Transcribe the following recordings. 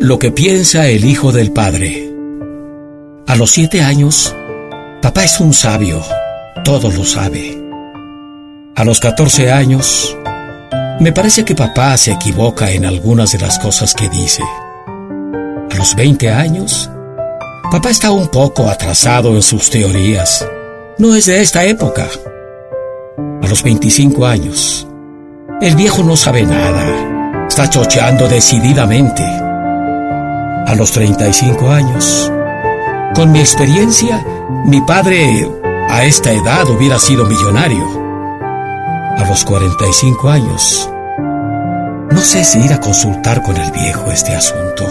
Lo que piensa el Hijo del Padre. A los siete años, papá es un sabio, todo lo sabe. A los catorce años, me parece que papá se equivoca en algunas de las cosas que dice. A los veinte años, papá está un poco atrasado en sus teorías. No es de esta época. A los veinticinco años, el viejo no sabe nada. Está chocheando decididamente a los 35 años. Con mi experiencia, mi padre a esta edad hubiera sido millonario. A los 45 años, no sé si ir a consultar con el viejo este asunto.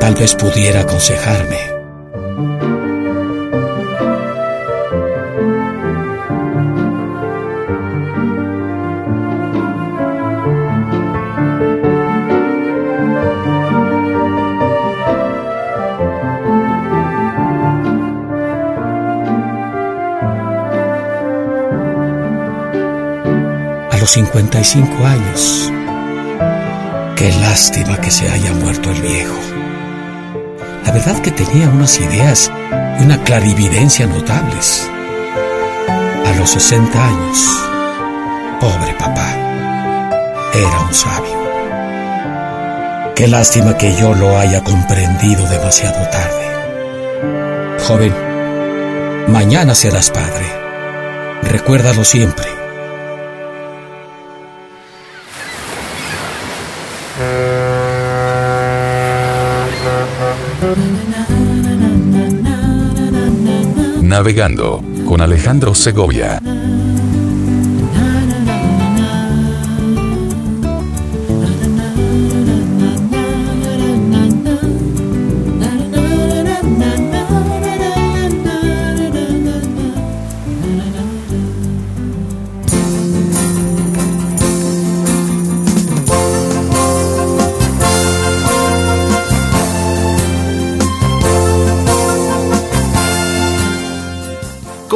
Tal vez pudiera aconsejarme. Los 55 años. Qué lástima que se haya muerto el viejo. La verdad que tenía unas ideas y una clarividencia notables. A los 60 años, pobre papá, era un sabio. Qué lástima que yo lo haya comprendido demasiado tarde. Joven, mañana serás padre. Recuérdalo siempre. Navegando con Alejandro Segovia.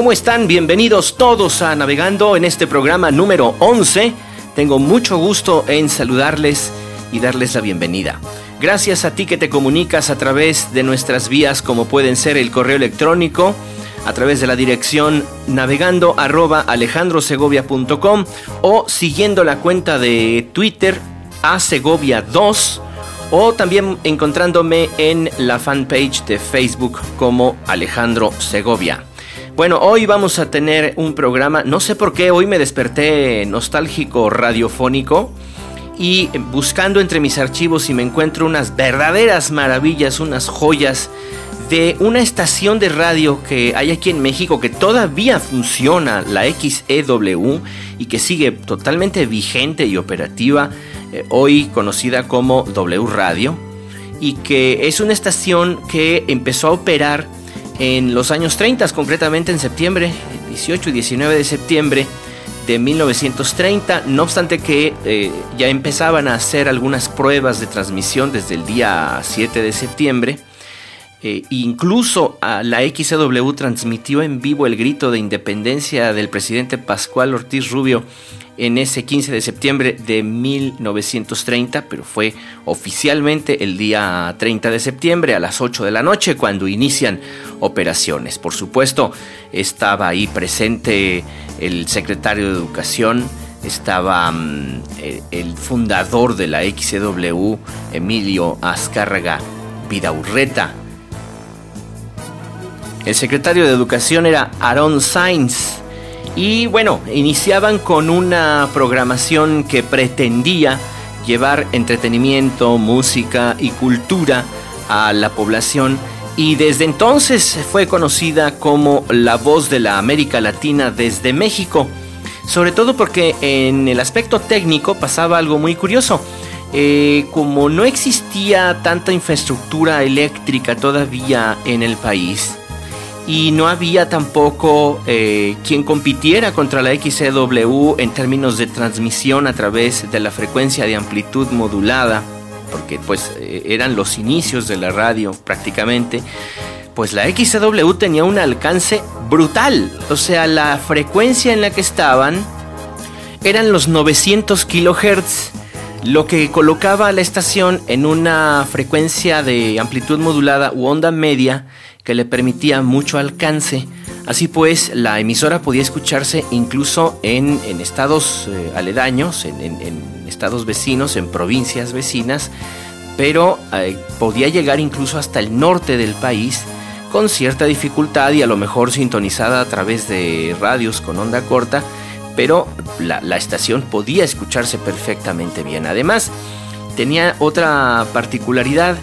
¿Cómo están? Bienvenidos todos a Navegando en este programa número 11. Tengo mucho gusto en saludarles y darles la bienvenida. Gracias a ti que te comunicas a través de nuestras vías como pueden ser el correo electrónico, a través de la dirección navegando arroba alejandrosegovia.com o siguiendo la cuenta de Twitter a Segovia 2 o también encontrándome en la fanpage de Facebook como Alejandro Segovia. Bueno, hoy vamos a tener un programa, no sé por qué, hoy me desperté nostálgico radiofónico y buscando entre mis archivos y me encuentro unas verdaderas maravillas, unas joyas de una estación de radio que hay aquí en México que todavía funciona, la XEW, y que sigue totalmente vigente y operativa, eh, hoy conocida como W Radio, y que es una estación que empezó a operar en los años 30, concretamente en septiembre, 18 y 19 de septiembre de 1930, no obstante que eh, ya empezaban a hacer algunas pruebas de transmisión desde el día 7 de septiembre. Eh, incluso la XW transmitió en vivo el grito de independencia del presidente Pascual Ortiz Rubio en ese 15 de septiembre de 1930, pero fue oficialmente el día 30 de septiembre a las 8 de la noche cuando inician operaciones. Por supuesto, estaba ahí presente el secretario de Educación, estaba mm, eh, el fundador de la XW, Emilio Azcárraga Vidaurreta. El secretario de Educación era Aaron Sainz y bueno, iniciaban con una programación que pretendía llevar entretenimiento, música y cultura a la población y desde entonces fue conocida como la voz de la América Latina desde México, sobre todo porque en el aspecto técnico pasaba algo muy curioso. Eh, como no existía tanta infraestructura eléctrica todavía en el país, y no había tampoco eh, quien compitiera contra la XCW en términos de transmisión a través de la frecuencia de amplitud modulada, porque pues eh, eran los inicios de la radio prácticamente, pues la XCW tenía un alcance brutal, o sea, la frecuencia en la que estaban eran los 900 kilohertz, lo que colocaba a la estación en una frecuencia de amplitud modulada u onda media que le permitía mucho alcance. Así pues, la emisora podía escucharse incluso en, estados eh, aledaños, en, estados vecinos, en provincias vecinas, pero eh, podía llegar incluso hasta el norte del país con cierta dificultad y a lo mejor sintonizada a través de radios con onda corta, pero la, estación podía escucharse perfectamente bien. Además, tenía otra particularidad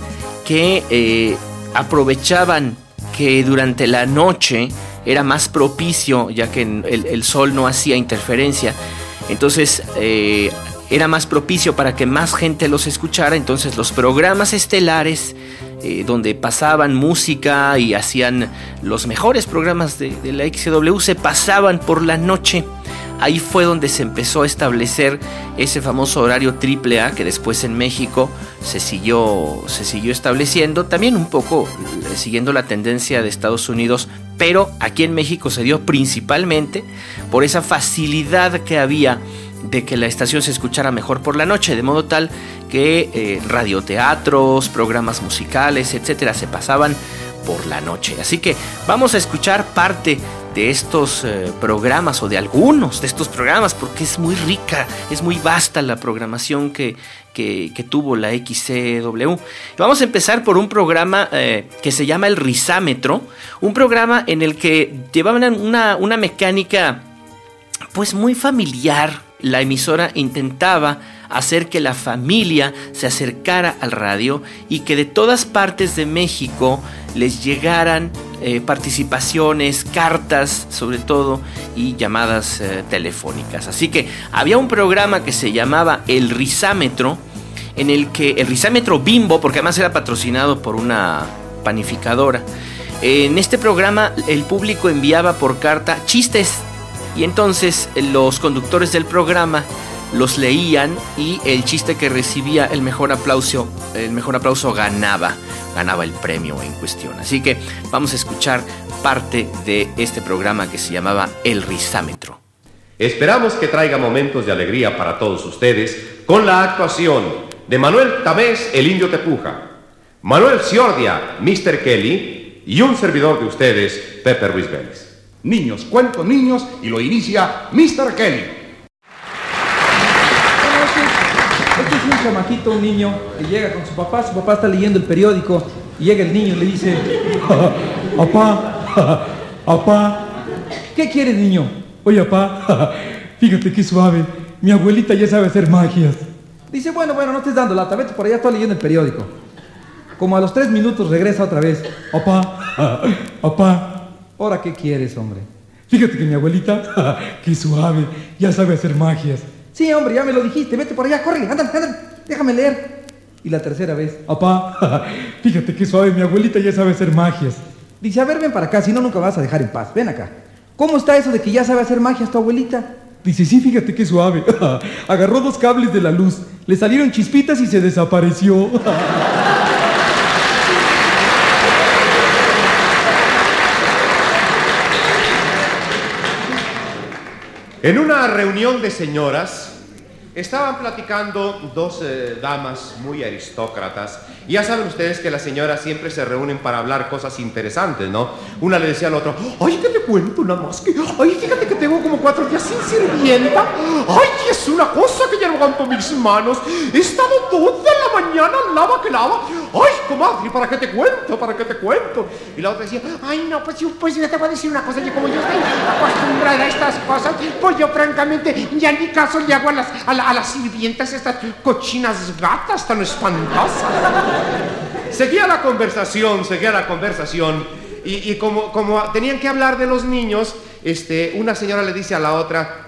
que eh, aprovechaban que durante la noche era más propicio, ya que el, sol no hacía interferencia. Entonces eh, era más propicio para que más gente los escuchara. Entonces los programas estelares eh, donde pasaban música y hacían los mejores programas de, de la XW se pasaban por la noche. Ahí fue donde se empezó a establecer ese famoso horario triple A que después en México se siguió, se siguió estableciendo, también un poco eh, siguiendo la tendencia de Estados Unidos, pero aquí en México se dio principalmente por esa facilidad que había de que la estación se escuchara mejor por la noche, de modo tal que eh, radioteatros, programas musicales, etcétera, se pasaban por la noche. Así que vamos a escuchar parte de estos eh, programas o de algunos de estos programas porque es muy rica, es muy vasta la programación que, tuvo la XCW. Vamos a empezar por un programa eh, que se llama El Rizámetro, un programa en el que llevaban una, una mecánica pues muy familiar. La emisora intentaba hacer que la familia se acercara al radio y que de todas partes de México les llegaran eh, participaciones, cartas sobre todo y llamadas eh, telefónicas. Así que había un programa que se llamaba El Rizámetro, en el que el Rizámetro Bimbo, porque además era patrocinado por una panificadora, en este programa el público enviaba por carta chistes y entonces los conductores del programa los leían y el chiste que recibía el mejor aplauso, el mejor aplauso ganaba, ganaba el premio en cuestión. Así que vamos a escuchar parte de este programa que se llamaba El Rizámetro. Esperamos que traiga momentos de alegría para todos ustedes con la actuación de Manuel Tamés, el indio Tepuja, Manuel Ciordia, Mr. Kelly y un servidor de ustedes, Pepe Ruiz Vélez. Niños, cuento niños y lo inicia Mr. Kelly. chamaquito, un niño, que llega con su papá, su papá está leyendo el periódico, y llega el niño y le dice, papá, papá, ¿qué quieres niño? Oye, papá, fíjate qué suave, mi abuelita ya sabe hacer magias. Dice, bueno, bueno, no estés dando lata, vete por allá, estoy leyendo el periódico. Como a los tres minutos regresa otra vez, papá, papá, ¿ahora qué quieres, hombre? Fíjate que mi abuelita, qué suave, ya sabe hacer magias. Sí, hombre, ya me lo dijiste, vete por allá, corre, ándale, ándale déjame leer. Y la tercera vez, papá, fíjate qué suave, mi abuelita ya sabe hacer magias. Dice, a ver, ven para acá, si no, nunca vas a dejar en paz. Ven acá. ¿Cómo está eso de que ya sabe hacer magias tu abuelita? Dice, sí, fíjate qué suave. Agarró dos cables de la luz, le salieron chispitas y se desapareció. En una reunión de señoras, Estaban platicando dos eh, damas muy aristócratas. Ya saben ustedes que las señoras siempre se reúnen para hablar cosas interesantes, ¿no? Una le decía al otro, ay, ¿qué te cuento nada más que, ay, fíjate que tengo como cuatro días sin sirvienta. Ay, es una cosa que ya no aguanto mis manos. He estado toda la mañana lava que lava. Ay, comadre, ¿para qué te cuento? ¿Para qué te cuento? Y la otra decía, ay, no, pues, pues yo te voy a decir una cosa. Yo como yo estoy acostumbrada a estas cosas, pues yo francamente ya ni caso le hago a las, a, las sirvientas estas cochinas gatas tan espantosas. seguía la conversación, seguía la conversación. Y, como, como tenían que hablar de los niños, este, una señora le dice a la otra,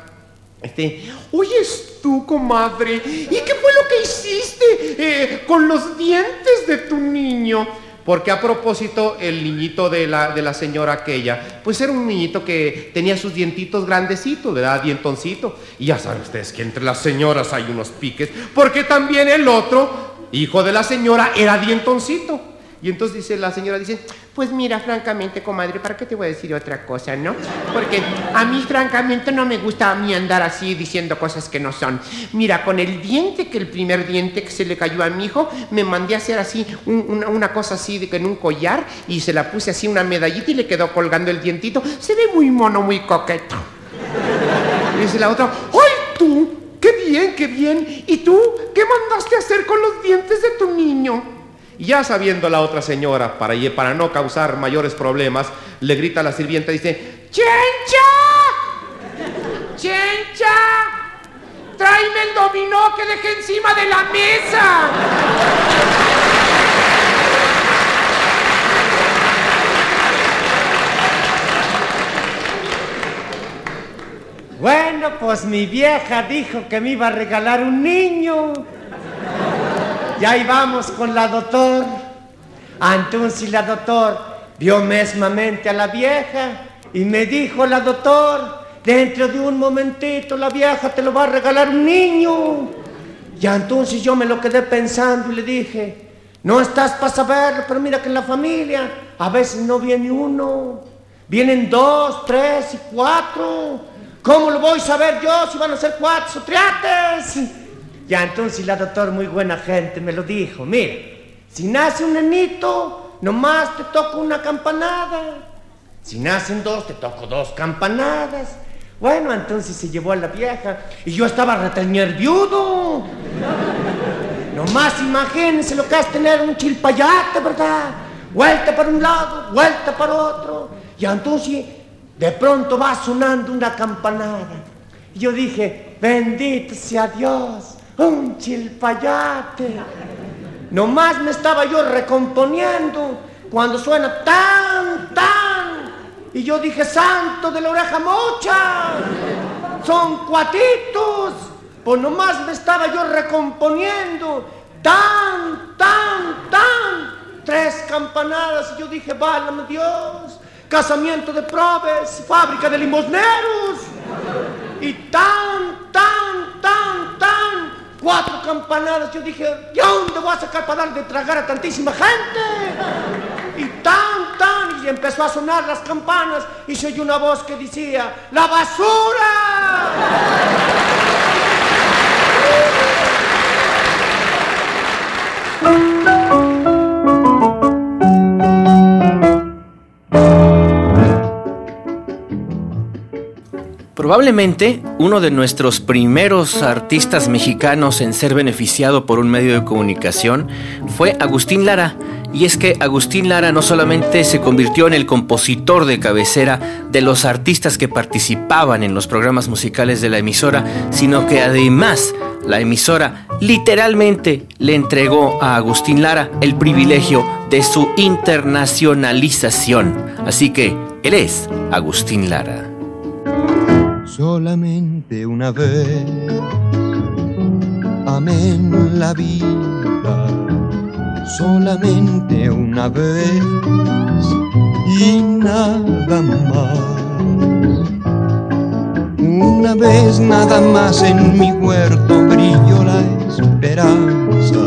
este, oyes tú, comadre, ¿y qué fue lo que hiciste eh, con los dientes de tu niño? Porque a propósito, el niñito de la, de la señora aquella, pues era un niñito que tenía sus dientitos grandecitos, ¿verdad? Dientoncito. Y ya saben ustedes que entre las señoras hay unos piques, porque también el otro, hijo de la señora, era dientoncito. Y entonces dice la señora, dice, pues mira, francamente, comadre, ¿para qué te voy a decir otra cosa, no? Porque a mí, francamente, no me gusta a mí andar así diciendo cosas que no son. Mira, con el diente, que el primer diente que se le cayó a mi hijo, me mandé a hacer así, una, cosa así, que en un collar, y se la puse así una medallita y le quedó colgando el dientito. Se ve muy mono, muy coqueto. Y dice la otra, ¡ay tú! ¡Qué bien, qué bien! ¿Y tú qué mandaste a hacer con los dientes de tu niño? Ya sabiendo la otra señora, para, para no causar mayores problemas, le grita a la sirvienta y dice, ¡Chencha! ¡Chencha! ¡Tráeme el dominó que dejé encima de la mesa! Bueno, pues mi vieja dijo que me iba a regalar un niño. Ya íbamos con la doctor. Entonces la doctor vio mesmamente a la vieja y me dijo la doctor, dentro de un momentito la vieja te lo va a regalar un niño. Y entonces yo me lo quedé pensando y le dije, no estás para saberlo, pero mira que en la familia a veces no viene uno, vienen dos, tres y cuatro. ¿Cómo lo voy a saber yo si van a ser cuatro triates? Ya entonces la doctora, muy buena gente, me lo dijo. Mira, si nace un nenito, nomás te toco una campanada. Si nacen dos, te toco dos campanadas. Bueno, entonces se llevó a la vieja y yo estaba retener viudo. Nomás imagínense lo que es tener un chilpayate, ¿verdad? Vuelta para un lado, vuelta para otro. Y entonces de pronto va sonando una campanada. Y yo dije, bendito sea Dios un chilpayate. Nomás me estaba yo recomponiendo cuando suena tan, tan. Y yo dije, santo de la oreja mocha, son cuatitos. Pues nomás me estaba yo recomponiendo, tan, tan, tan. Tres campanadas y yo dije, válame Dios, casamiento de probes, fábrica de limosneros. Y tan, tan, tan, tan cuatro campanadas. Yo dije, ¿de dónde voy a sacar para dar de tragar a tantísima gente? Y tan, tan, y empezó a sonar las campanas y se oyó una voz que decía, ¡La basura! Probablemente uno de nuestros primeros artistas mexicanos en ser beneficiado por un medio de comunicación fue Agustín Lara. Y es que Agustín Lara no solamente se convirtió en el compositor de cabecera de los artistas que participaban en los programas musicales de la emisora, sino que además la emisora literalmente le entregó a Agustín Lara el privilegio de su internacionalización. Así que él es Agustín Lara solamente una vez. Amén la vida, solamente una vez y nada más. Una vez nada más en mi huerto brilló la esperanza,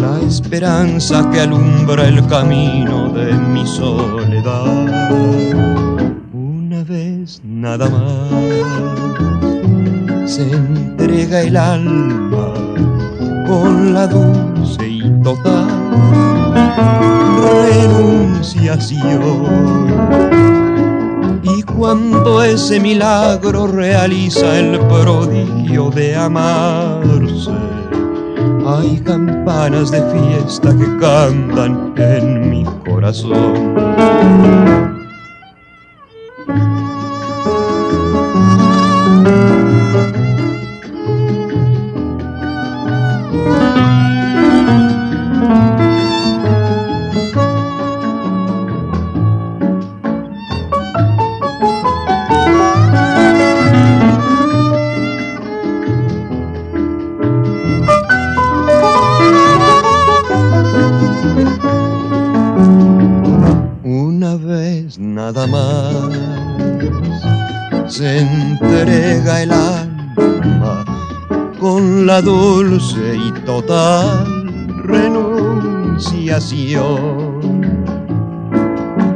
la esperanza que alumbra el camino de mi soledad nada más. Se entrega el alma con la dulce y total renunciación. Y cuando ese milagro realiza el prodigio de amarse, hay campanas de fiesta que cantan en mi corazón. Dulce y total renunciación.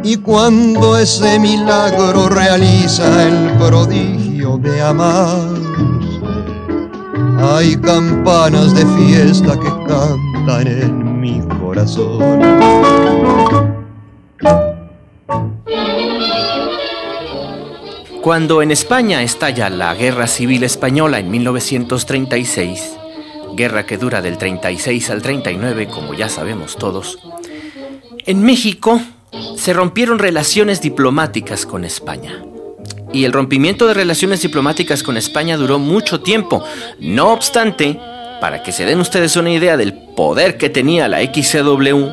Y cuando ese milagro realiza el prodigio de amarse, hay campanas de fiesta que cantan en mi corazón. Cuando en España estalla la Guerra Civil Española en 1936, guerra que dura del 36 al 39, como ya sabemos todos, en México se rompieron relaciones diplomáticas con España. Y el rompimiento de relaciones diplomáticas con España duró mucho tiempo. No obstante, para que se den ustedes una idea del poder que tenía la XCW,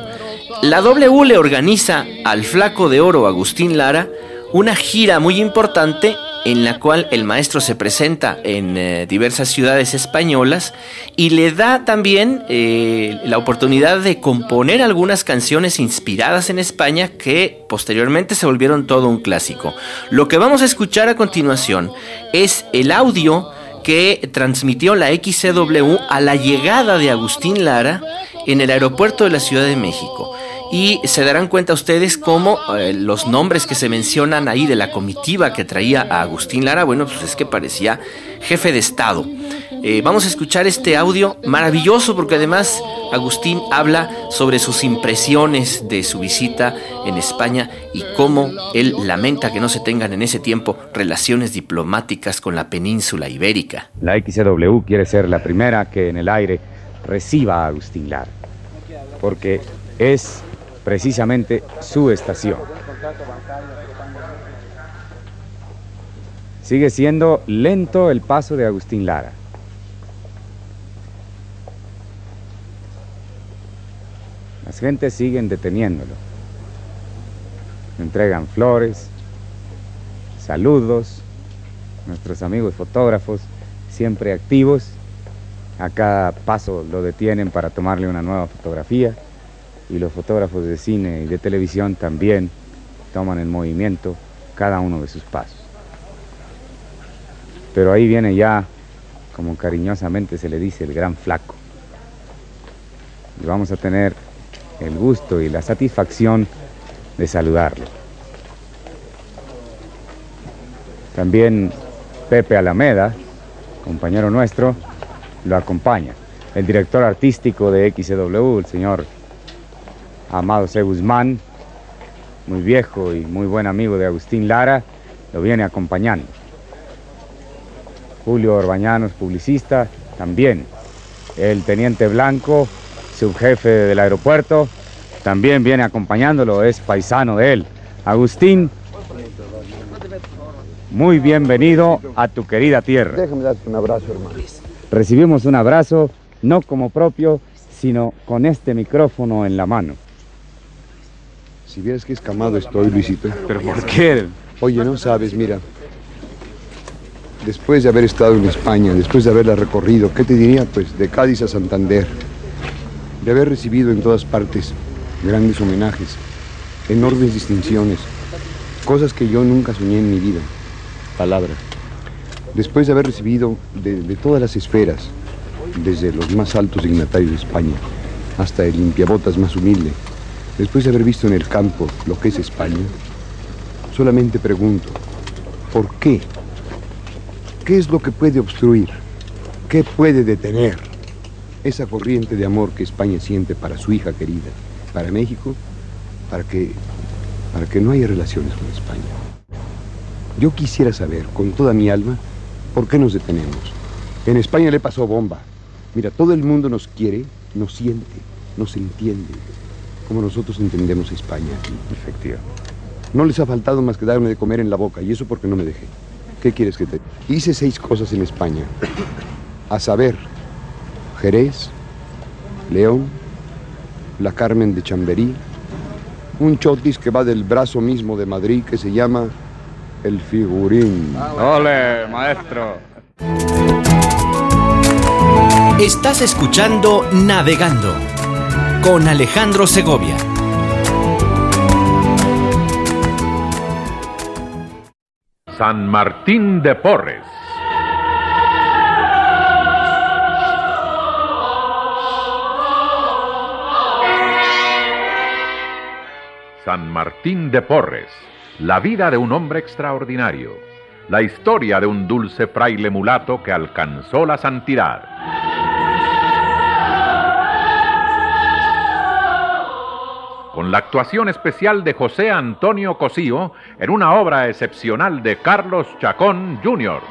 la W le organiza al flaco de oro Agustín Lara una gira muy importante en la cual el maestro se presenta en eh, diversas ciudades españolas y le da también eh, la oportunidad de componer algunas canciones inspiradas en España que posteriormente se volvieron todo un clásico. Lo que vamos a escuchar a continuación es el audio que transmitió la XCW a la llegada de Agustín Lara en el aeropuerto de la Ciudad de México y se darán cuenta ustedes cómo eh, los nombres que se mencionan ahí de la comitiva que traía a Agustín Lara, bueno, pues es que parecía jefe de Estado. Eh, vamos a escuchar este audio maravilloso porque además Agustín habla sobre sus impresiones de su visita en España y cómo él lamenta que no se tengan en ese tiempo relaciones diplomáticas con la península ibérica. La XW quiere ser la primera que en el aire reciba a Agustín Lara, porque es precisamente su estación. Sigue siendo lento el paso de Agustín Lara. Las gentes siguen deteniéndolo. entregan flores, saludos, nuestros amigos fotógrafos siempre activos. A cada paso lo detienen para tomarle una nueva fotografía y los fotógrafos de cine y de televisión también toman en movimiento cada uno de sus pasos. Pero ahí viene ya, como cariñosamente se le dice, el gran flaco. Y vamos a tener el gusto y la satisfacción de saludarlo. También Pepe Alameda, compañero nuestro, lo acompaña. El director artístico de XW, el señor Amado C. Guzmán, muy viejo y muy buen amigo de Agustín Lara, lo viene acompañando. Julio Orbañanos, publicista, también. El teniente Blanco, subjefe del aeropuerto, también viene acompañándolo, es paisano de él. Agustín, muy bienvenido a tu querida tierra. Déjame darte un abrazo, hermano. Recibimos un abrazo, no como propio, sino con este micrófono en la mano. Si vieras que escamado estoy, Luisito. ¿Pero por qué? Oye, no sabes, mira. Después de haber estado en España, después de haberla recorrido, ¿qué te diría? Pues de Cádiz a Santander. De haber recibido en todas partes grandes homenajes, enormes distinciones, cosas que yo nunca soñé en mi vida. Palabra. Después de haber recibido de, de todas las esferas, desde los más altos dignatarios de España hasta el limpiabotas más humilde, Después de haber visto en el campo lo que es España, solamente pregunto, ¿por qué? ¿Qué es lo que puede obstruir? ¿Qué puede detener esa corriente de amor que España siente para su hija querida, para México, para que, para que no haya relaciones con España? Yo quisiera saber, con toda mi alma, ¿por qué nos detenemos? En España le pasó bomba. Mira, todo el mundo nos quiere, nos siente, nos entiende como nosotros entendemos España. Efectivamente. No les ha faltado más que darme de comer en la boca, y eso porque no me dejé. ¿Qué quieres que te...? Hice seis cosas en España. A saber, Jerez, León, la Carmen de Chamberí, un chotis que va del brazo mismo de Madrid que se llama El Figurín. ¡Ole, maestro! Estás escuchando Navegando con Alejandro Segovia. San Martín de Porres. San Martín de Porres, la vida de un hombre extraordinario, la historia de un dulce fraile mulato que alcanzó la santidad. Con la actuación especial de José Antonio Cosío en una obra excepcional de Carlos Chacón Jr.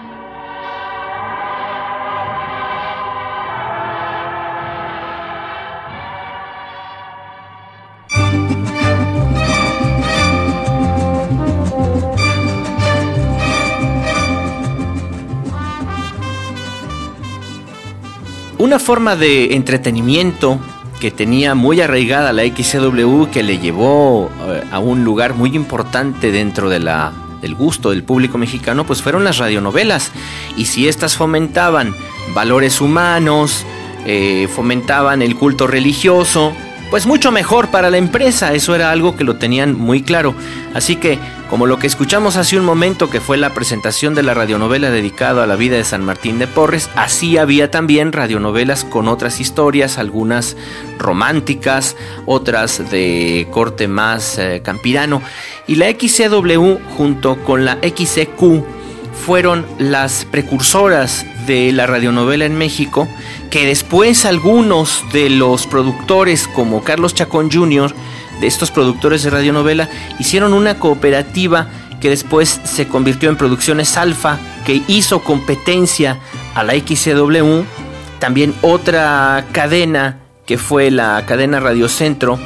Una forma de entretenimiento que tenía muy arraigada la XCW que le llevó eh, a un lugar muy importante dentro de la, del gusto del público mexicano, pues fueron las radionovelas. Y si estas fomentaban valores humanos, eh, fomentaban el culto religioso, pues mucho mejor para la empresa, eso era algo que lo tenían muy claro. Así que, como lo que escuchamos hace un momento, que fue la presentación de la radionovela dedicada a la vida de San Martín de Porres, así había también radionovelas con otras historias, algunas románticas, otras de corte más eh, campirano. Y la XCW junto con la XCQ fueron las precursoras de la radionovela en México, que después algunos de los productores como Carlos Chacón Jr., de estos productores de radionovela, hicieron una cooperativa que después se convirtió en Producciones Alfa, que hizo competencia a la XCW, también otra cadena que fue la cadena Radio Centro,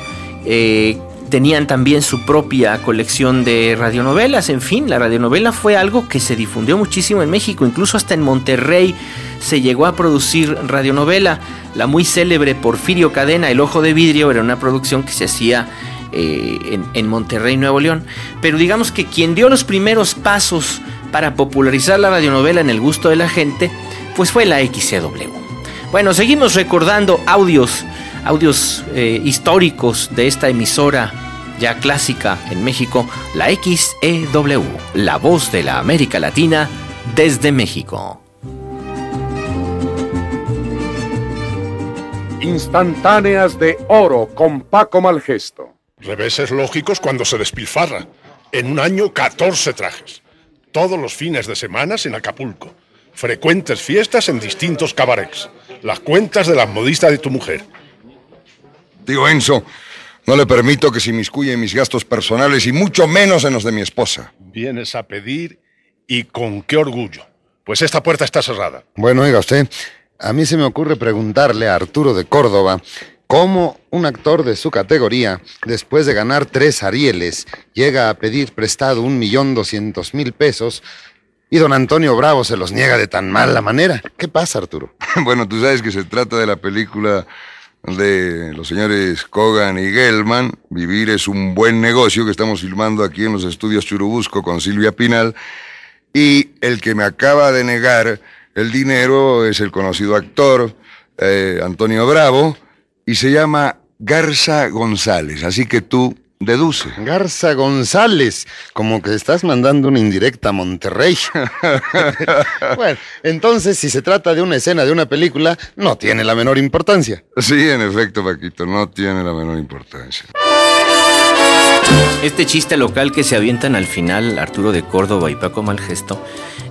eh, tenían también su propia colección de radionovelas. En fin, la radionovela fue algo que se difundió muchísimo en México, incluso hasta en Monterrey se llegó a producir radionovela. La muy célebre Porfirio Cadena, El Ojo de Vidrio, era una producción que se hacía eh, en, en Monterrey, Nuevo León. Pero digamos que quien dio los primeros pasos para popularizar la radionovela en el gusto de la gente, pues fue la XCW. Bueno, seguimos recordando audios audios eh, históricos de esta emisora ya clásica en México, la XEW, la voz de la América Latina desde México. Instantáneas de oro con Paco Malgesto. Reveses lógicos cuando se despilfarra. En un año 14 trajes. Todos los fines de semana en Acapulco. Frecuentes fiestas en distintos cabarets. Las cuentas de las modistas de tu mujer. Tío Enzo, no le permito que se inmiscuya en mis gastos personales y mucho menos en los de mi esposa. Vienes a pedir y con qué orgullo. Pues esta puerta está cerrada. Bueno, oiga usted, a mí se me ocurre preguntarle a Arturo de Córdoba cómo un actor de su categoría, después de ganar tres Arieles, llega a pedir prestado un millón doscientos mil pesos y don Antonio Bravo se los niega de tan mala manera. ¿Qué pasa, Arturo? bueno, tú sabes que se trata de la película de los señores Kogan y Gelman. Vivir es un buen negocio que estamos filmando aquí en los estudios Churubusco con Silvia Pinal. Y el que me acaba de negar el dinero es el conocido actor eh, Antonio Bravo y se llama Garza González. Así que tú Deduce. Garza González, como que estás mandando una indirecta a Monterrey. bueno, entonces si se trata de una escena de una película, no tiene la menor importancia. Sí, en efecto, Paquito, no tiene la menor importancia. Este chiste local que se avientan al final Arturo de Córdoba y Paco Malgesto,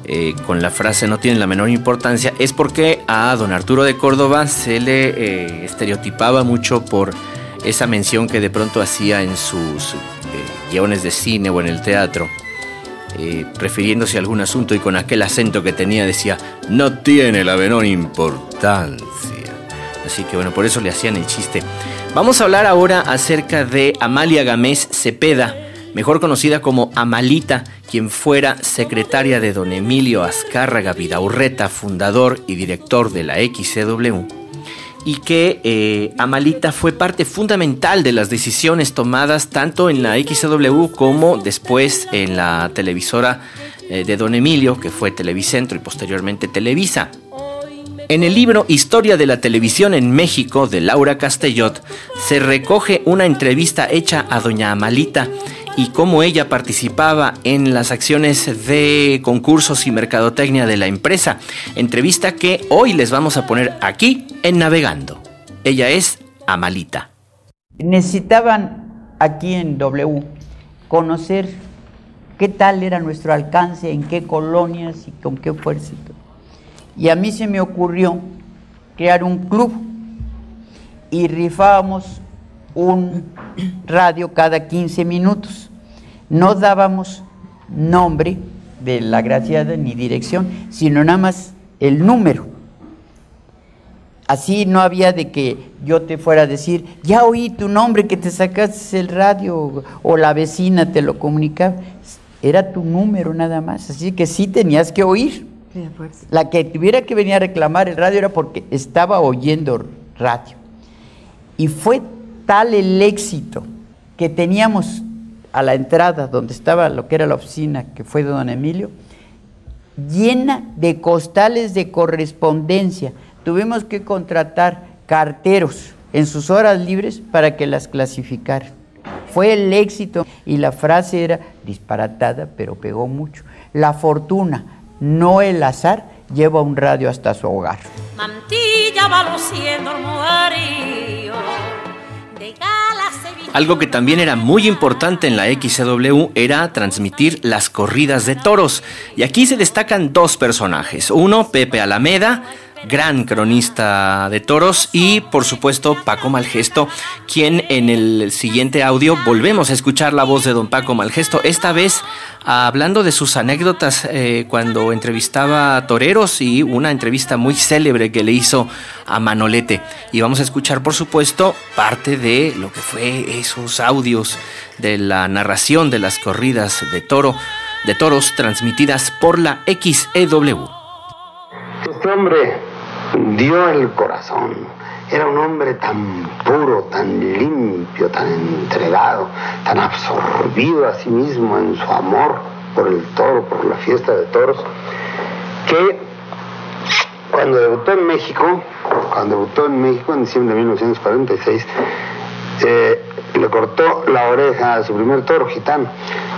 eh, con la frase no tiene la menor importancia, es porque a don Arturo de Córdoba se le eh, estereotipaba mucho por esa mención que de pronto hacía en sus eh, guiones de cine o en el teatro, eh, refiriéndose a algún asunto y con aquel acento que tenía decía, no tiene la menor importancia. Así que bueno, por eso le hacían el chiste. Vamos a hablar ahora acerca de Amalia Gamés Cepeda, mejor conocida como Amalita, quien fuera secretaria de don Emilio Azcárraga Vidaurreta, fundador y director de la XCW y que eh, Amalita fue parte fundamental de las decisiones tomadas tanto en la XW como después en la televisora eh, de Don Emilio, que fue Televicentro y posteriormente Televisa. En el libro Historia de la Televisión en México de Laura Castellot se recoge una entrevista hecha a doña Amalita y cómo ella participaba en las acciones de concursos y mercadotecnia de la empresa. Entrevista que hoy les vamos a poner aquí en Navegando. Ella es Amalita. Necesitaban aquí en W conocer qué tal era nuestro alcance, en qué colonias y con qué fuerza. Y a mí se me ocurrió crear un club y rifábamos un radio cada 15 minutos. No dábamos nombre de la graciada ni dirección, sino nada más el número. Así no había de que yo te fuera a decir, ya oí tu nombre que te sacaste el radio o la vecina te lo comunicaba. Era tu número nada más, así que sí tenías que oír. La que tuviera que venir a reclamar el radio era porque estaba oyendo radio. Y fue tal el éxito que teníamos a la entrada donde estaba lo que era la oficina, que fue de don Emilio, llena de costales de correspondencia. Tuvimos que contratar carteros en sus horas libres para que las clasificaran. Fue el éxito y la frase era disparatada, pero pegó mucho. La fortuna, no el azar, lleva un radio hasta su hogar. Mantilla va luciendo el algo que también era muy importante en la XCW era transmitir las corridas de toros. Y aquí se destacan dos personajes. Uno, Pepe Alameda, gran cronista de toros, y por supuesto Paco Malgesto, quien en el siguiente audio volvemos a escuchar la voz de don Paco Malgesto, esta vez hablando de sus anécdotas eh, cuando entrevistaba a toreros y una entrevista muy célebre que le hizo a Manolete. Y vamos a escuchar, por supuesto, parte de lo que fue esos audios de la narración de las corridas de toro, de toros transmitidas por la XEW. Este hombre dio el corazón. Era un hombre tan puro, tan limpio, tan entregado, tan absorbido a sí mismo en su amor por el toro, por la fiesta de toros, que cuando debutó en México, cuando debutó en México en diciembre de 1946, eh, le cortó la oreja a su primer toro gitano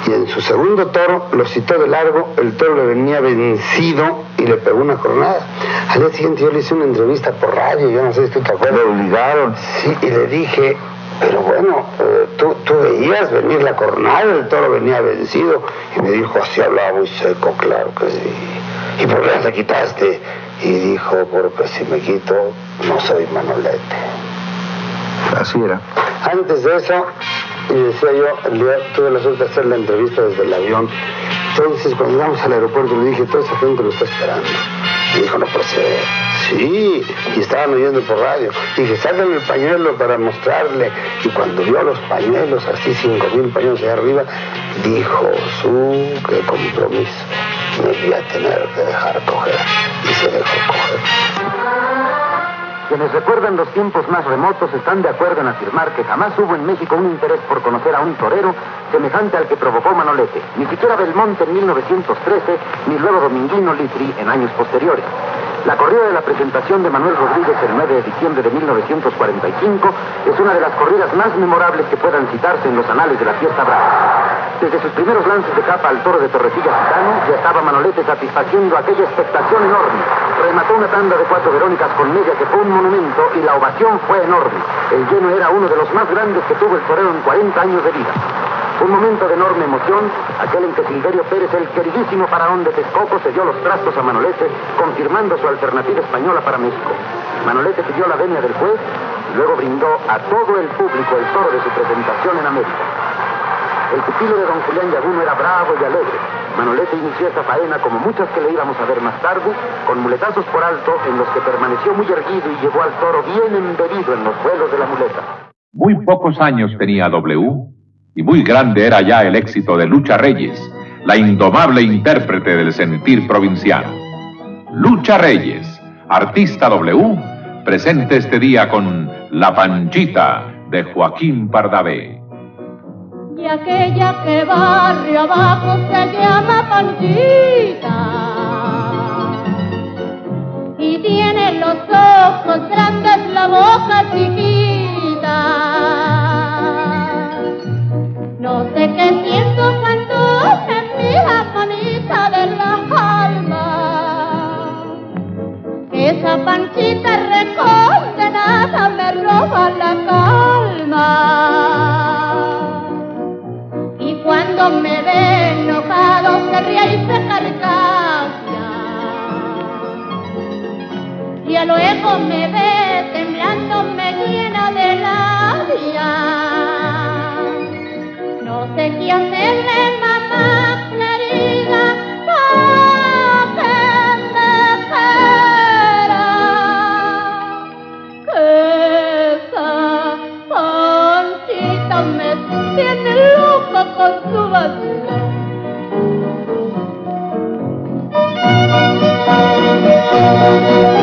y en su segundo toro lo citó de largo, el toro le venía vencido y le pegó una coronada. Al día siguiente yo le hice una entrevista por radio, yo no sé si tú te acuerdas. Me obligaron. Sí, y le dije, pero bueno, eh, tú, tú, veías venir la coronada, el toro venía vencido. Y me dijo, así hablaba muy seco, claro que sí. ¿Y por qué te quitaste? Y dijo, porque si me quito, no soy Manolete. Así era. Antes de eso, y decía yo, día tuve la suerte de hacer la entrevista desde el avión. Entonces, cuando llegamos al aeropuerto, le dije, toda esa gente lo está esperando. Y dijo, no ser. Sí, y estaban oyendo por radio. dije, sácale el pañuelo para mostrarle. Y cuando vio los pañuelos, así cinco mil pañuelos allá arriba, dijo, su, qué compromiso. Me voy a tener que dejar coger. Y se dejó coger. Quienes recuerdan los tiempos más remotos están de acuerdo en afirmar que jamás hubo en México un interés por conocer a un torero semejante al que provocó Manolete, ni siquiera Belmonte en 1913, ni luego Dominguino Litri en años posteriores. La corrida de la presentación de Manuel Rodríguez el 9 de diciembre de 1945 es una de las corridas más memorables que puedan citarse en los anales de la fiesta brava. Desde sus primeros lances de capa al toro de Torrecilla Gitano, ya estaba Manolete satisfaciendo aquella expectación enorme. Remató una tanda de cuatro Verónicas con media que fue un monumento y la ovación fue enorme. El lleno era uno de los más grandes que tuvo el torero en 40 años de vida. Un momento de enorme emoción, aquel en que Silverio Pérez, el queridísimo faraón de Texcoco, se dio los trastos a Manolete, confirmando su alternativa española para México. Manolete pidió la venia del juez y luego brindó a todo el público el toro de su presentación en América. El pupilo de don Julián Yaguno era bravo y alegre. Manolete inició esta faena, como muchas que le íbamos a ver más tarde, con muletazos por alto en los que permaneció muy erguido y llevó al toro bien embebido en los vuelos de la muleta. Muy pocos años tenía W y muy grande era ya el éxito de Lucha Reyes, la indomable intérprete del sentir provinciano. Lucha Reyes, artista W, presente este día con La Panchita de Joaquín Pardavé y aquella que barrio abajo se llama Panchita y tiene los ojos grandes, la boca chiquita. No sé qué siento cuando me mira manita de la alma. Esa panchita recondenada me roba la calma. cuando me ve enojado se ríe y se carcajea. Y luego me ve temblando, me llena de labia. Mamá querida, que esa me tiene loca con su vacío. Platica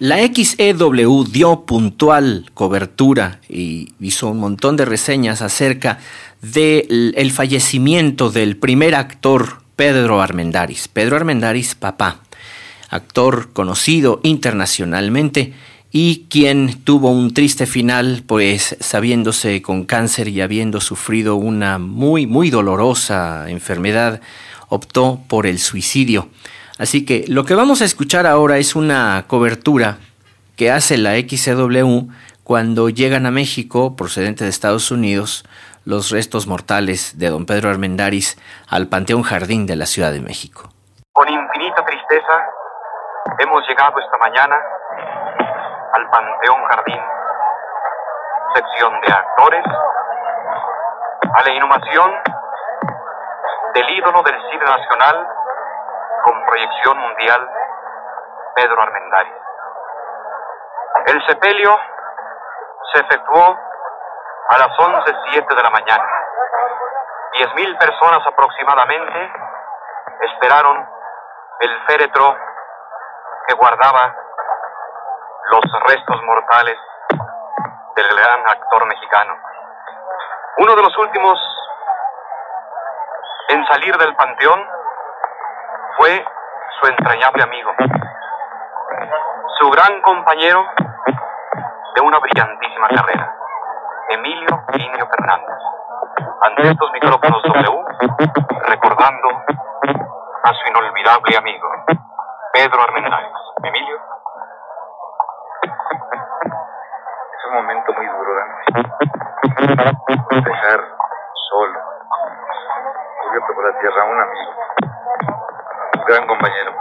La XEW dio puntual cobertura y hizo un montón de reseñas acerca del el fallecimiento del primer actor Pedro Armendáriz. Pedro Armendáriz, papá, actor conocido internacionalmente y quien tuvo un triste final, pues sabiéndose con cáncer y habiendo sufrido una muy, muy dolorosa enfermedad, optó por el suicidio. Así que lo que vamos a escuchar ahora es una cobertura que hace la XCW cuando llegan a México, procedente de Estados Unidos, los restos mortales de don Pedro Armendáriz al Panteón Jardín de la Ciudad de México. Con infinita tristeza hemos llegado esta mañana al Panteón Jardín, sección de actores, a la inhumación del ídolo del cine nacional con proyección mundial, Pedro Armendáriz. El sepelio se efectuó a las 11.07 de la mañana. 10.000 personas aproximadamente esperaron el féretro que guardaba los restos mortales del gran actor mexicano. Uno de los últimos en salir del panteón fue su entrañable amigo, su gran compañero de una brillantísima carrera, Emilio Linio Fernández. Ante estos micrófonos W, recordando a su inolvidable amigo, Pedro Armendáriz. Emilio. Es un momento muy duro, Dante. Dejar solo, cubierto por la tierra, un amigo, gran compañero,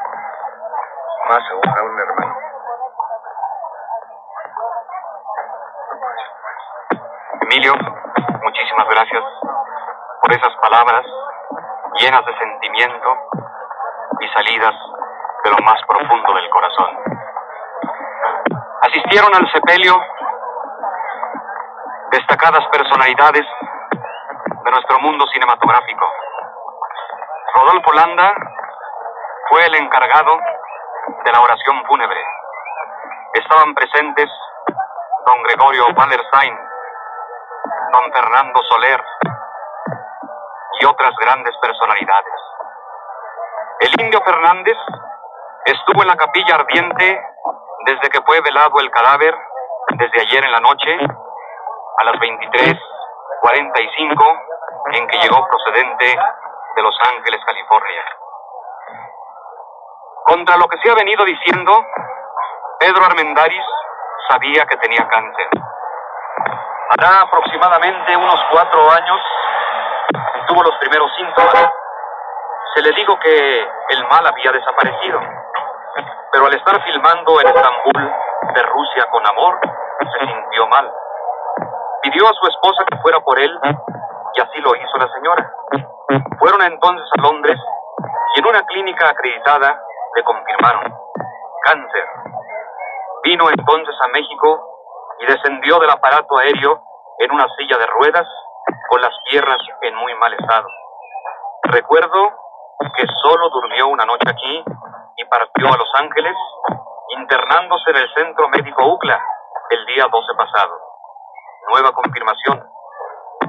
más aún a un hermano. Emilio, muchísimas gracias por esas palabras llenas de sentimiento y salidas de lo más profundo del corazón. Asistieron al sepelio destacadas personalidades de nuestro mundo cinematográfico. Rodolfo Landa fue el encargado de la oración fúnebre. Estaban presentes don Gregorio Wallerstein, don Fernando Soler y otras grandes personalidades. El indio Fernández estuvo en la capilla ardiente desde que fue velado el cadáver, desde ayer en la noche, a las 23.45, en que llegó procedente de Los Ángeles, California. Contra lo que se ha venido diciendo, Pedro Armendáriz sabía que tenía cáncer. Hará aproximadamente unos cuatro años tuvo los primeros síntomas. Se le dijo que el mal había desaparecido, pero al estar filmando en Estambul de Rusia con amor, se sintió mal. Pidió a su esposa que fuera por él y así lo hizo la señora. Fueron entonces a Londres y en una clínica acreditada le confirmaron cáncer. Vino entonces a México y descendió del aparato aéreo en una silla de ruedas con las piernas en muy mal estado. Recuerdo que solo durmió una noche aquí y partió a Los Ángeles, internándose en el centro médico UCLA el día 12 pasado. Nueva confirmación.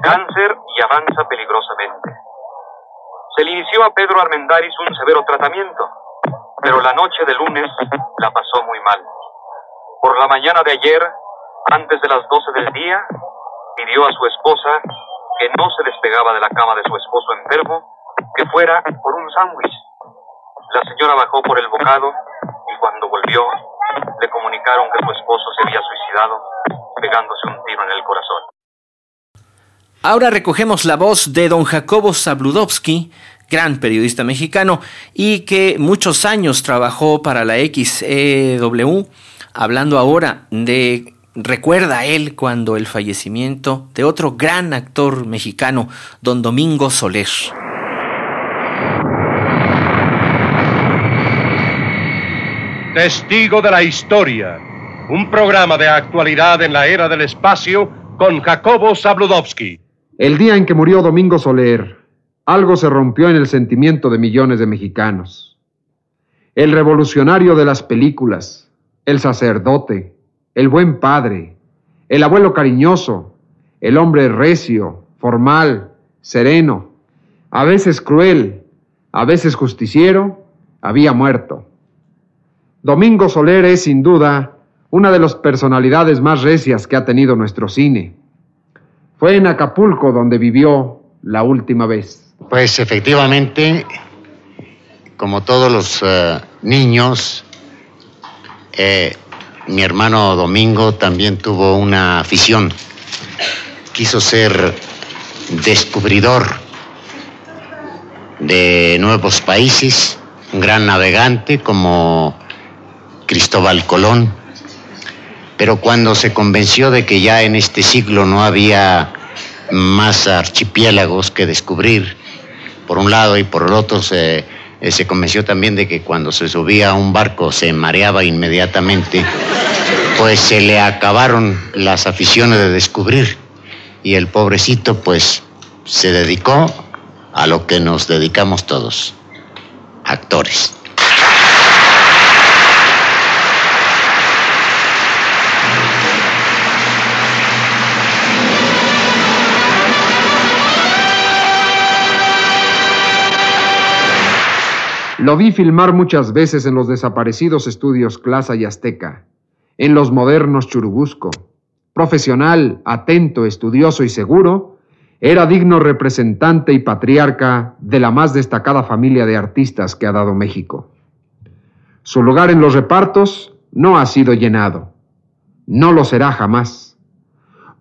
Cáncer y avanza peligrosamente. Se le inició a Pedro Armendáriz un severo tratamiento, pero la noche de lunes la pasó muy mal. Por la mañana de ayer, antes de las 12 del día, pidió a su esposa, que no se despegaba de la cama de su esposo enfermo, que fuera por un sándwich. La señora bajó por el bocado y cuando volvió le comunicaron que su esposo se había suicidado pegándose un tiro en el corazón. Ahora recogemos la voz de don Jacobo Zabludovsky, gran periodista mexicano y que muchos años trabajó para la XEW, hablando ahora de recuerda él cuando el fallecimiento de otro gran actor mexicano, don Domingo Soler. Testigo de la historia, un programa de actualidad en la era del espacio con Jacobo Zabludovsky. El día en que murió Domingo Soler, algo se rompió en el sentimiento de millones de mexicanos. El revolucionario de las películas, el sacerdote, el buen padre, el abuelo cariñoso, el hombre recio, formal, sereno, a veces cruel, a veces justiciero, había muerto. Domingo Soler es sin duda una de las personalidades más recias que ha tenido nuestro cine. Fue en Acapulco donde vivió la última vez. Pues efectivamente, como todos los uh, niños, eh, mi hermano Domingo también tuvo una afición. Quiso ser descubridor de nuevos países, un gran navegante como Cristóbal Colón. Pero cuando se convenció de que ya en este siglo no había más archipiélagos que descubrir, por un lado y por el otro se, se convenció también de que cuando se subía a un barco se mareaba inmediatamente, pues se le acabaron las aficiones de descubrir y el pobrecito pues se dedicó a lo que nos dedicamos todos, actores. Lo vi filmar muchas veces en los desaparecidos estudios Clasa y Azteca, en los modernos Churubusco. Profesional, atento, estudioso y seguro, era digno representante y patriarca de la más destacada familia de artistas que ha dado México. Su lugar en los repartos no ha sido llenado. No lo será jamás.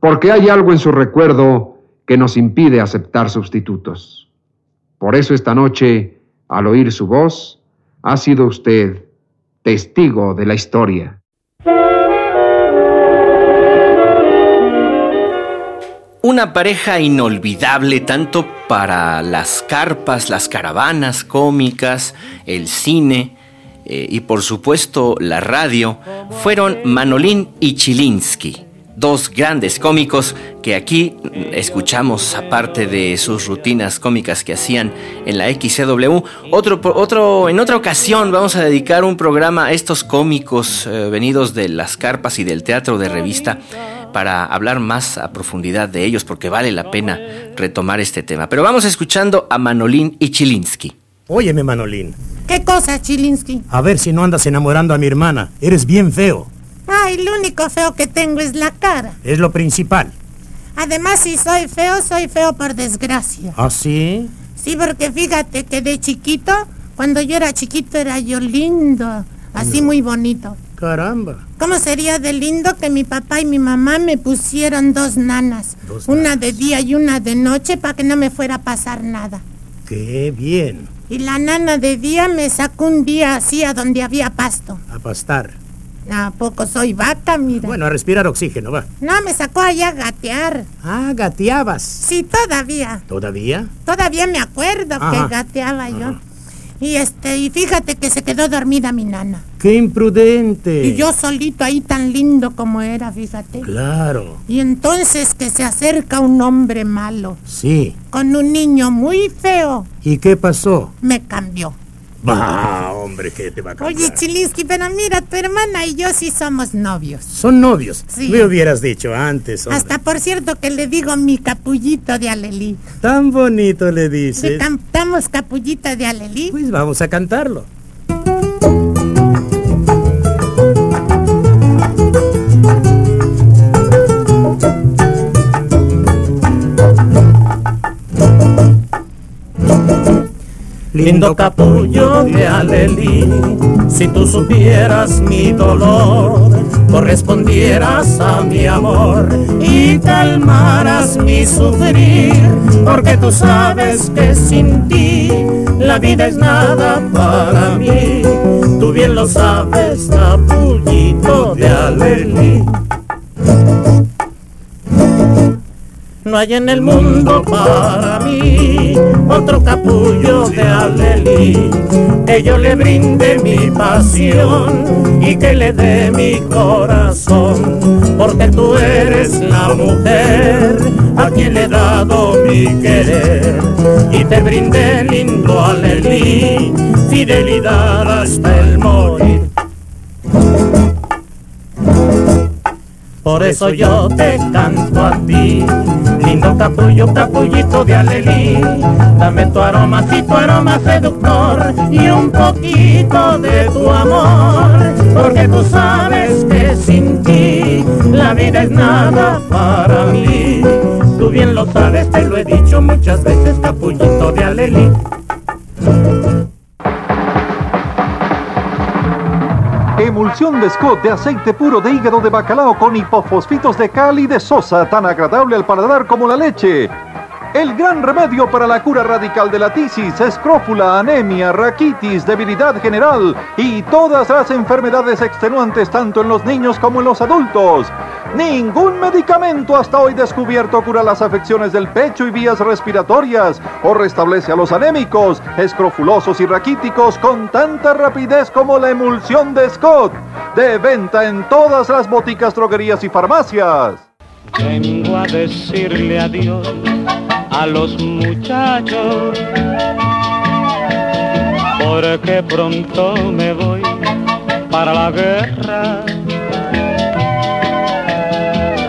Porque hay algo en su recuerdo que nos impide aceptar sustitutos. Por eso esta noche al oír su voz, ha sido usted testigo de la historia. Una pareja inolvidable tanto para las carpas, las caravanas cómicas, el cine eh, y por supuesto la radio, fueron Manolín y Chilinsky dos grandes cómicos que aquí escuchamos aparte de sus rutinas cómicas que hacían en la XCW. Otro, otro, en otra ocasión vamos a dedicar un programa a estos cómicos eh, venidos de las carpas y del teatro de revista para hablar más a profundidad de ellos porque vale la pena retomar este tema. Pero vamos escuchando a Manolín y Chilinsky. Óyeme, Manolín. ¿Qué cosa, Chilinsky? A ver si no andas enamorando a mi hermana. Eres bien feo. Ay, lo único feo que tengo es la cara. Es lo principal. Además, si soy feo, soy feo por desgracia. ¿Ah, sí? Sí, porque fíjate que de chiquito, cuando yo era chiquito, era yo lindo. Así muy bonito. Caramba. ¿Cómo sería de lindo que mi papá y mi mamá me pusieron dos nanas? Dos una de día y una de noche para que no me fuera a pasar nada. Qué bien. Y la nana de día me sacó un día así a donde había pasto. A pastar. ¿A poco soy vaca, mira? Bueno, a respirar oxígeno, va. No, me sacó allá a gatear. Ah, gateabas. Sí, todavía. ¿Todavía? Todavía me acuerdo Ajá. que gateaba yo. Y este, y fíjate que se quedó dormida mi nana. ¡Qué imprudente! Y yo solito ahí tan lindo como era, fíjate. Claro. Y entonces que se acerca un hombre malo, Sí. con un niño muy feo, ¿Y qué pasó? me cambió. Va, hombre, ¿qué te va a cambiar? Oye, Chilinsky, pero mira, tu hermana y yo sí somos novios. Son novios. Sí. Me hubieras dicho antes, hombre. Hasta por cierto que le digo mi capullito de Alelí. Tan bonito le Le dices. cantamos capullito de Alelí. Pues vamos a cantarlo. Lindo capullo de Alelí, si tú supieras mi dolor, correspondieras a mi amor y calmaras mi sufrir, porque tú sabes que sin ti la vida es nada para mí. Tú bien lo sabes, capullito de Alelí. No hay en el mundo para mí otro capullo de Alelí que yo le brinde mi pasión y que le dé mi corazón, porque tú eres la mujer a quien le he dado mi querer y te brindé lindo Alelí, fidelidad hasta el morir. Por eso yo te canto a ti, lindo capullo, capullito de alelí. Dame tu aroma, sí, tu aroma seductor y un poquito de tu amor. Porque tú sabes que sin ti la vida es nada para mí. Tú bien lo sabes, te lo he dicho muchas veces, capullito de alelí. Emulsión de Scott de aceite puro de hígado de bacalao con hipofosfitos de cal y de sosa, tan agradable al paladar como la leche. El gran remedio para la cura radical de la tisis, escrófula, anemia, raquitis, debilidad general y todas las enfermedades extenuantes tanto en los niños como en los adultos. Ningún medicamento hasta hoy descubierto cura las afecciones del pecho y vías respiratorias o restablece a los anémicos, escrofulosos y raquíticos con tanta rapidez como la emulsión de Scott. De venta en todas las boticas, droguerías y farmacias. Vengo a decirle adiós a los muchachos, porque pronto me voy para la guerra,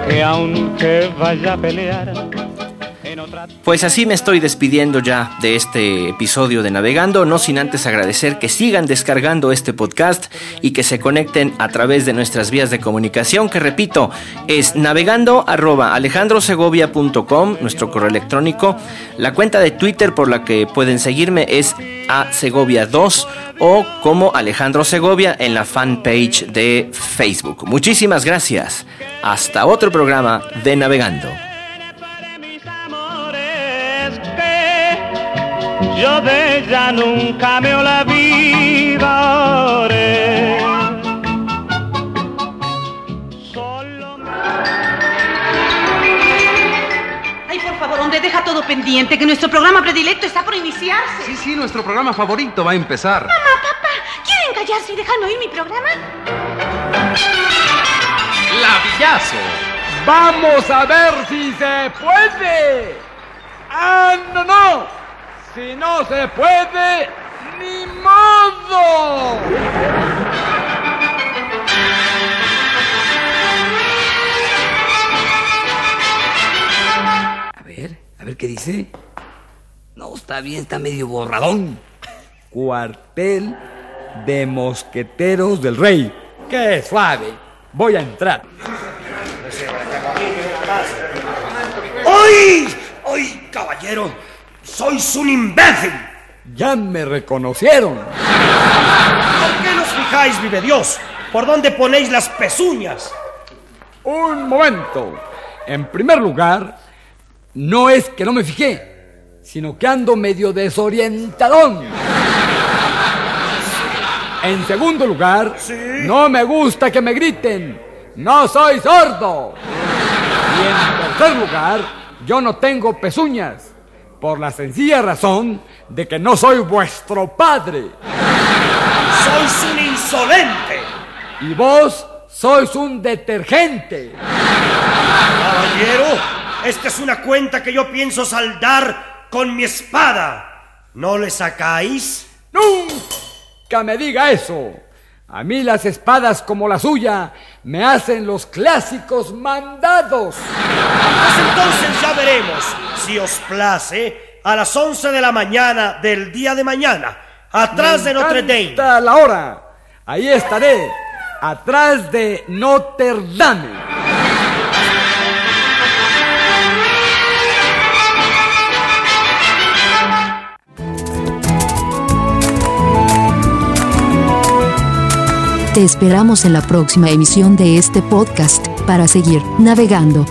que aunque vaya a pelear Pues así me estoy despidiendo ya de este episodio de Navegando, no sin antes agradecer que sigan descargando este podcast y que se conecten a través de nuestras vías de comunicación, que repito, es navegando arroba alejandrosegovia.com, nuestro correo electrónico. La cuenta de Twitter por la que pueden seguirme es a Segovia 2 o como Alejandro Segovia en la fanpage de Facebook. Muchísimas gracias. Hasta otro programa de Navegando. Yo de ella nunca me olvidaré. Ay, por favor, hombre, deja todo pendiente, que nuestro programa predilecto está por iniciarse. Sí, sí, nuestro programa favorito va a empezar. Mamá, papá, ¿quieren callarse y dejarme oír mi programa? ¡Lavillazo! Vamos a ver si se puede. Ah, no, no. Si no se puede, ni modo. A ver, a ver qué dice. No, está bien, está medio borradón. cuartel de mosqueteros del rey. ¡Qué suave! Voy a entrar. ¡Hoy! ¡Hoy, caballero! ¡Sois un imbécil! Ya me reconocieron. ¿Por qué nos fijáis, vive Dios? ¿Por dónde ponéis las pezuñas? Un momento. En primer lugar, no es que no me fijé, sino que ando medio desorientadón. En segundo lugar, no me gusta que me griten. No soy sordo. Y en tercer lugar, yo no tengo pezuñas. Por la sencilla razón de que no soy vuestro padre. ¡Sois un insolente! Y vos sois un detergente. Caballero, esta es una cuenta que yo pienso saldar con mi espada. ¿No le sacáis? Nunca me diga eso. A mí las espadas como la suya me hacen los clásicos mandados. Pues entonces ya veremos, si os place, a las 11 de la mañana del día de mañana, atrás Me de Notre Dame. la hora. Ahí estaré, atrás de Notre Dame. Te esperamos en la próxima emisión de este podcast para seguir navegando.